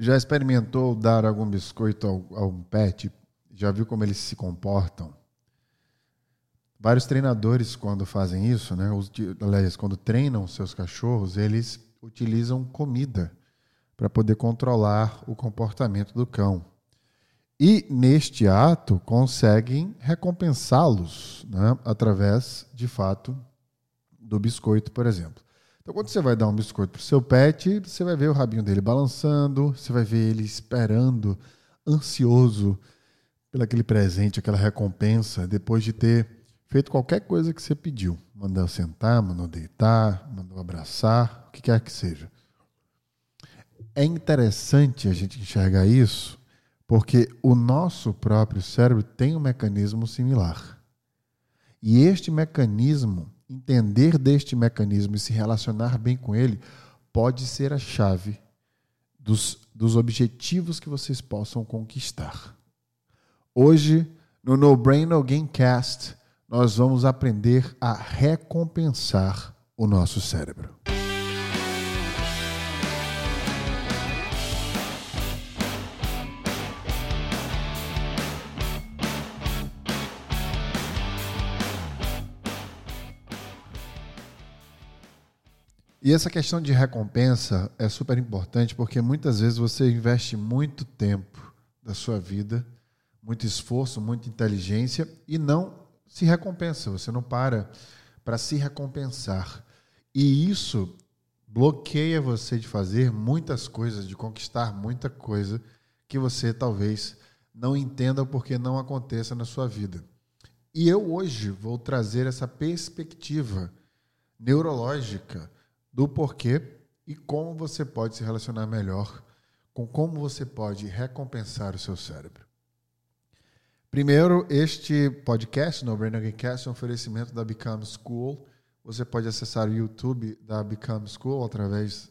Já experimentou dar algum biscoito a um pet? Já viu como eles se comportam? Vários treinadores, quando fazem isso, né, os, aliás, quando treinam seus cachorros, eles utilizam comida para poder controlar o comportamento do cão. E, neste ato, conseguem recompensá-los né, através, de fato, do biscoito, por exemplo. Então, quando você vai dar um biscoito para o seu pet, você vai ver o rabinho dele balançando, você vai ver ele esperando, ansioso pelo aquele presente, aquela recompensa, depois de ter feito qualquer coisa que você pediu. Mandou sentar, mandou deitar, mandou abraçar, o que quer que seja. É interessante a gente enxergar isso, porque o nosso próprio cérebro tem um mecanismo similar. E este mecanismo, entender deste mecanismo e se relacionar bem com ele, pode ser a chave dos, dos objetivos que vocês possam conquistar. Hoje, no No Brain No Game Cast, nós vamos aprender a recompensar o nosso cérebro. E essa questão de recompensa é super importante porque muitas vezes você investe muito tempo da sua vida, muito esforço, muita inteligência e não se recompensa, você não para para se recompensar. E isso bloqueia você de fazer muitas coisas, de conquistar muita coisa que você talvez não entenda porque não aconteça na sua vida. E eu hoje vou trazer essa perspectiva neurológica do porquê e como você pode se relacionar melhor com como você pode recompensar o seu cérebro. Primeiro, este podcast, no Brain Cast, é um oferecimento da Become School. Você pode acessar o YouTube da Become School através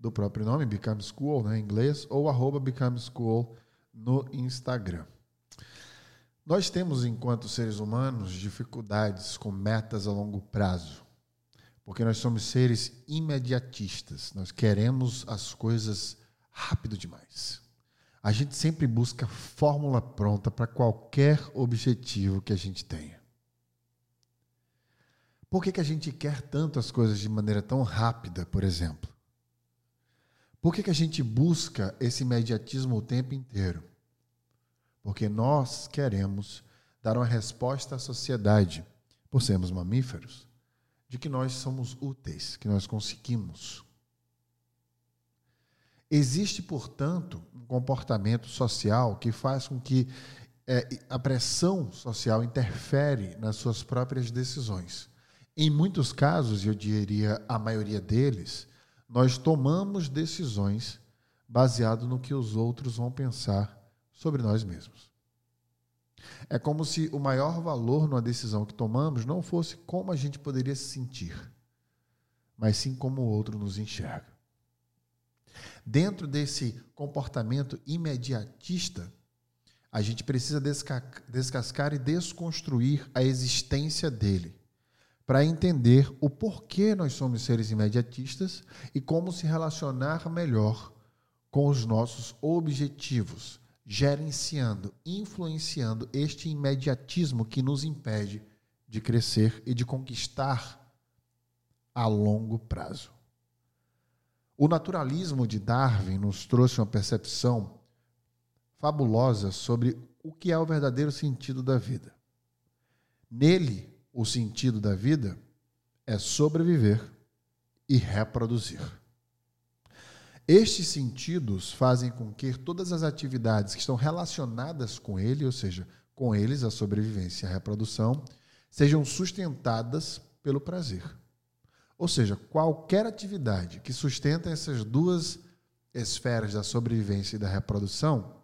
do próprio nome, Become School, né, em inglês, ou arroba Become School no Instagram. Nós temos, enquanto seres humanos, dificuldades com metas a longo prazo, porque nós somos seres imediatistas. Nós queremos as coisas rápido demais. A gente sempre busca fórmula pronta para qualquer objetivo que a gente tenha. Por que, que a gente quer tanto as coisas de maneira tão rápida, por exemplo? Por que, que a gente busca esse imediatismo o tempo inteiro? Porque nós queremos dar uma resposta à sociedade, por sermos mamíferos, de que nós somos úteis, que nós conseguimos. Existe, portanto, um comportamento social que faz com que é, a pressão social interfere nas suas próprias decisões. Em muitos casos, eu diria a maioria deles, nós tomamos decisões baseado no que os outros vão pensar sobre nós mesmos. É como se o maior valor numa decisão que tomamos não fosse como a gente poderia se sentir, mas sim como o outro nos enxerga. Dentro desse comportamento imediatista, a gente precisa descascar e desconstruir a existência dele, para entender o porquê nós somos seres imediatistas e como se relacionar melhor com os nossos objetivos, gerenciando, influenciando este imediatismo que nos impede de crescer e de conquistar a longo prazo. O naturalismo de Darwin nos trouxe uma percepção fabulosa sobre o que é o verdadeiro sentido da vida. Nele, o sentido da vida é sobreviver e reproduzir. Estes sentidos fazem com que todas as atividades que estão relacionadas com ele, ou seja, com eles, a sobrevivência e a reprodução, sejam sustentadas pelo prazer. Ou seja, qualquer atividade que sustenta essas duas esferas da sobrevivência e da reprodução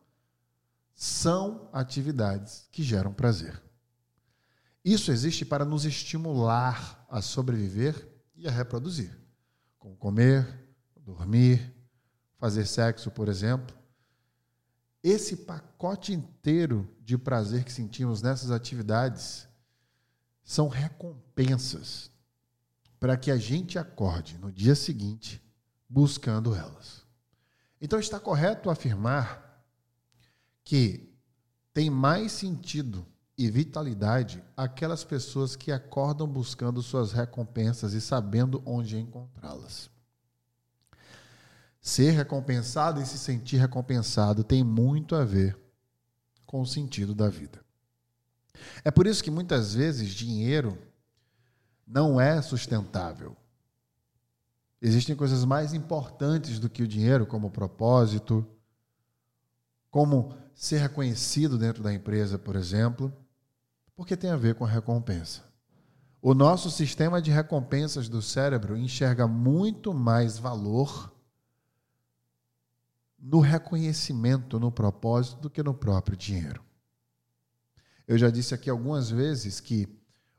são atividades que geram prazer. Isso existe para nos estimular a sobreviver e a reproduzir, como comer, dormir, fazer sexo, por exemplo. Esse pacote inteiro de prazer que sentimos nessas atividades são recompensas para que a gente acorde no dia seguinte buscando elas. Então está correto afirmar que tem mais sentido e vitalidade aquelas pessoas que acordam buscando suas recompensas e sabendo onde encontrá-las. Ser recompensado e se sentir recompensado tem muito a ver com o sentido da vida. É por isso que muitas vezes dinheiro não é sustentável. Existem coisas mais importantes do que o dinheiro, como propósito, como ser reconhecido dentro da empresa, por exemplo, porque tem a ver com a recompensa. O nosso sistema de recompensas do cérebro enxerga muito mais valor no reconhecimento, no propósito, do que no próprio dinheiro. Eu já disse aqui algumas vezes que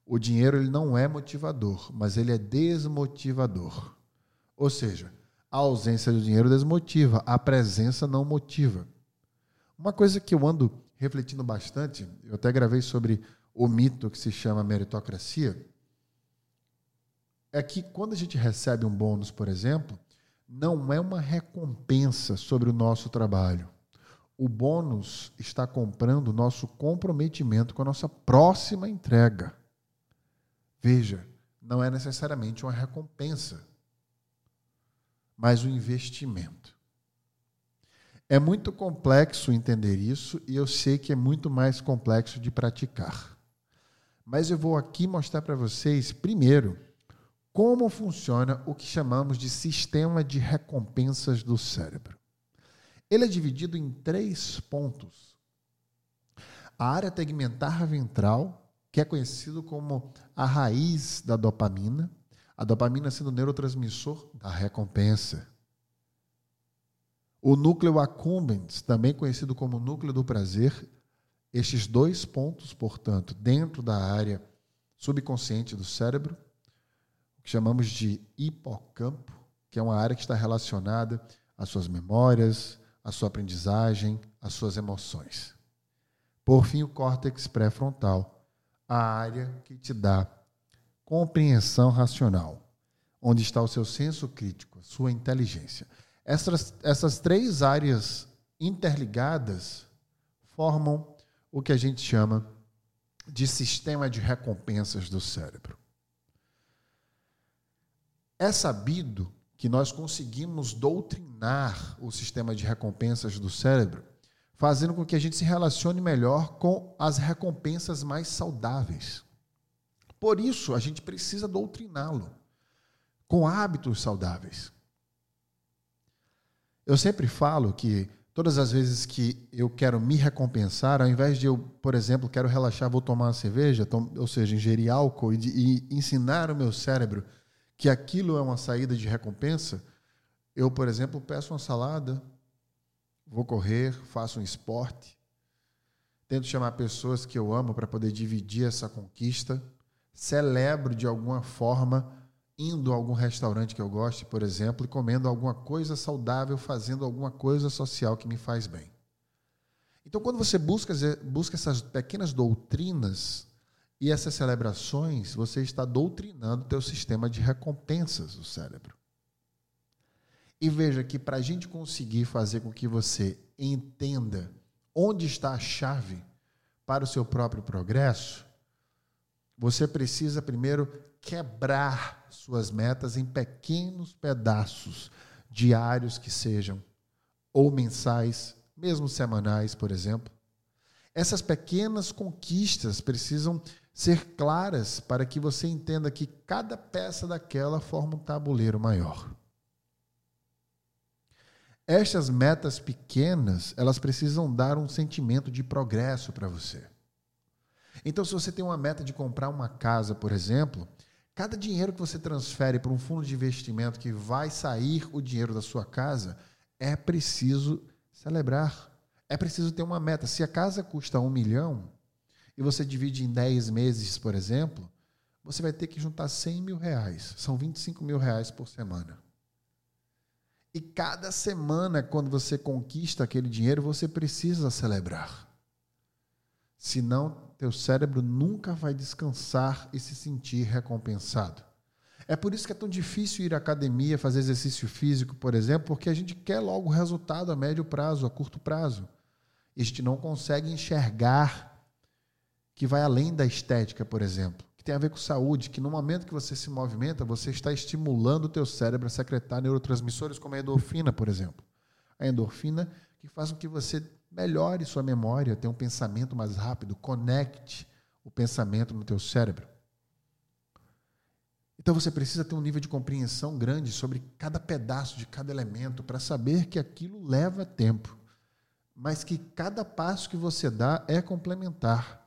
o dinheiro ele não é motivador, mas ele é desmotivador. Ou seja, a ausência do dinheiro desmotiva, a presença não motiva. Uma coisa que eu ando refletindo bastante, eu até gravei sobre o mito que se chama meritocracia, é que quando a gente recebe um bônus, por exemplo, não é uma recompensa sobre o nosso trabalho. O bônus está comprando o nosso comprometimento com a nossa próxima entrega. Veja, não é necessariamente uma recompensa, mas um investimento. É muito complexo entender isso e eu sei que é muito mais complexo de praticar. Mas eu vou aqui mostrar para vocês, primeiro, como funciona o que chamamos de sistema de recompensas do cérebro. Ele é dividido em três pontos. A área tegmentar ventral, que é conhecido como a raiz da dopamina, a dopamina sendo o neurotransmissor da recompensa. O núcleo accumbens, também conhecido como núcleo do prazer, estes dois pontos, portanto, dentro da área subconsciente do cérebro, que chamamos de hipocampo, que é uma área que está relacionada às suas memórias, à sua aprendizagem, às suas emoções. Por fim, o córtex pré-frontal, a área que te dá compreensão racional, onde está o seu senso crítico, a sua inteligência. Essas, essas três áreas interligadas formam o que a gente chama de sistema de recompensas do cérebro. É sabido que nós conseguimos doutrinar o sistema de recompensas do cérebro, fazendo com que a gente se relacione melhor com as recompensas mais saudáveis. Por isso, a gente precisa doutriná-lo com hábitos saudáveis. Eu sempre falo que todas as vezes que eu quero me recompensar, ao invés de eu, por exemplo, quero relaxar, vou tomar uma cerveja, ou seja, ingerir álcool e, e ensinar o meu cérebro que aquilo é uma saída de recompensa, eu, por exemplo, peço uma salada, vou correr, faço um esporte, tento chamar pessoas que eu amo para poder dividir essa conquista, celebro de alguma forma indo a algum restaurante que eu goste, por exemplo, e comendo alguma coisa saudável, fazendo alguma coisa social que me faz bem. Então, quando você busca, busca essas pequenas doutrinas e essas celebrações, você está doutrinando o teu sistema de recompensas do cérebro. E veja que para a gente conseguir fazer com que você entenda onde está a chave para o seu próprio progresso, você precisa primeiro quebrar suas metas em pequenos pedaços diários que sejam, ou mensais, mesmo semanais, por exemplo. Essas pequenas conquistas precisam ser claras para que você entenda que cada peça daquela forma um tabuleiro maior. Estas metas pequenas, elas precisam dar um sentimento de progresso para você. Então, se você tem uma meta de comprar uma casa, por exemplo, cada dinheiro que você transfere para um fundo de investimento que vai sair o dinheiro da sua casa, é preciso celebrar. É preciso ter uma meta. Se a casa custa um milhão, e você divide em 10 meses, por exemplo, você vai ter que juntar 100 mil reais. São 25 mil reais por semana. E cada semana, quando você conquista aquele dinheiro, você precisa celebrar. Senão, teu cérebro nunca vai descansar e se sentir recompensado. É por isso que é tão difícil ir à academia, fazer exercício físico, por exemplo, porque a gente quer logo resultado a médio prazo, a curto prazo. E a gente não consegue enxergar que vai além da estética, por exemplo, que tem a ver com saúde, que no momento que você se movimenta, você está estimulando o teu cérebro a secretar neurotransmissores como a endorfina, por exemplo. A endorfina que faz com que você melhore sua memória, tenha um pensamento mais rápido, conecte o pensamento no teu cérebro. Então você precisa ter um nível de compreensão grande sobre cada pedaço de cada elemento para saber que aquilo leva tempo, mas que cada passo que você dá é complementar.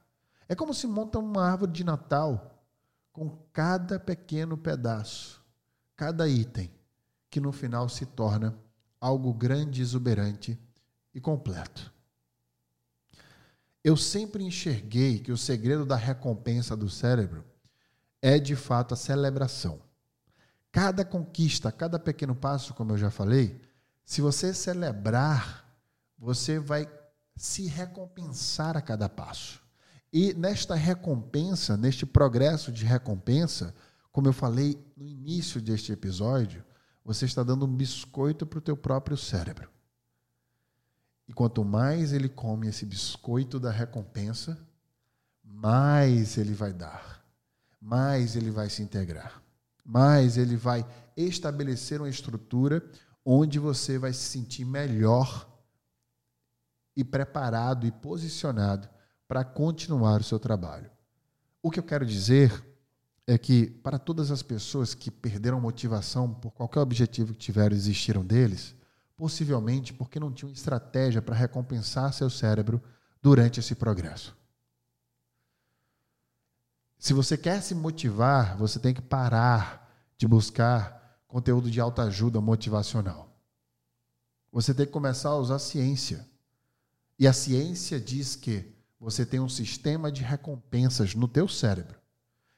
É como se monta uma árvore de Natal com cada pequeno pedaço, cada item, que no final se torna algo grande, exuberante e completo. Eu sempre enxerguei que o segredo da recompensa do cérebro é de fato a celebração. Cada conquista, cada pequeno passo, como eu já falei, se você celebrar, você vai se recompensar a cada passo. E nesta recompensa, neste progresso de recompensa, como eu falei no início deste episódio, você está dando um biscoito para o teu próprio cérebro. E quanto mais ele come esse biscoito da recompensa, mais ele vai dar, mais ele vai se integrar, mais ele vai estabelecer uma estrutura onde você vai se sentir melhor e preparado e posicionado para continuar o seu trabalho. O que eu quero dizer é que, para todas as pessoas que perderam motivação por qualquer objetivo que tiveram existiram deles, possivelmente porque não tinham estratégia para recompensar seu cérebro durante esse progresso. Se você quer se motivar, você tem que parar de buscar conteúdo de autoajuda motivacional. Você tem que começar a usar a ciência. E a ciência diz que você tem um sistema de recompensas no teu cérebro.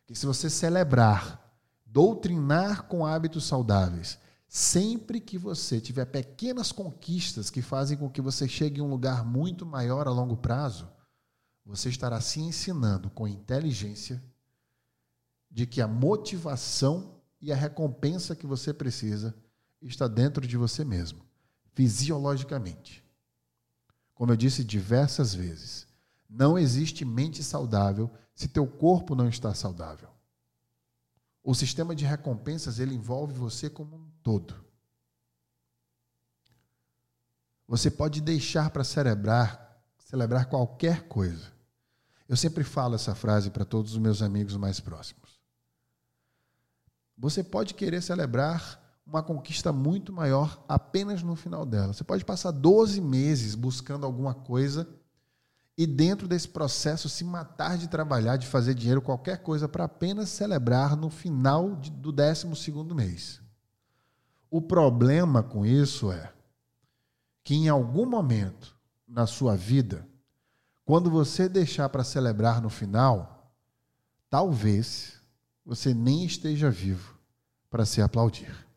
Que se você celebrar, doutrinar com hábitos saudáveis, sempre que você tiver pequenas conquistas que fazem com que você chegue em um lugar muito maior a longo prazo, você estará se ensinando com inteligência de que a motivação e a recompensa que você precisa está dentro de você mesmo, fisiologicamente. Como eu disse diversas vezes, não existe mente saudável se teu corpo não está saudável. O sistema de recompensas ele envolve você como um todo. Você pode deixar para celebrar, celebrar qualquer coisa. Eu sempre falo essa frase para todos os meus amigos mais próximos. Você pode querer celebrar uma conquista muito maior apenas no final dela. Você pode passar 12 meses buscando alguma coisa e dentro desse processo se matar de trabalhar, de fazer dinheiro, qualquer coisa, para apenas celebrar no final de, do 12 mês. O problema com isso é que em algum momento na sua vida, quando você deixar para celebrar no final, talvez você nem esteja vivo para se aplaudir.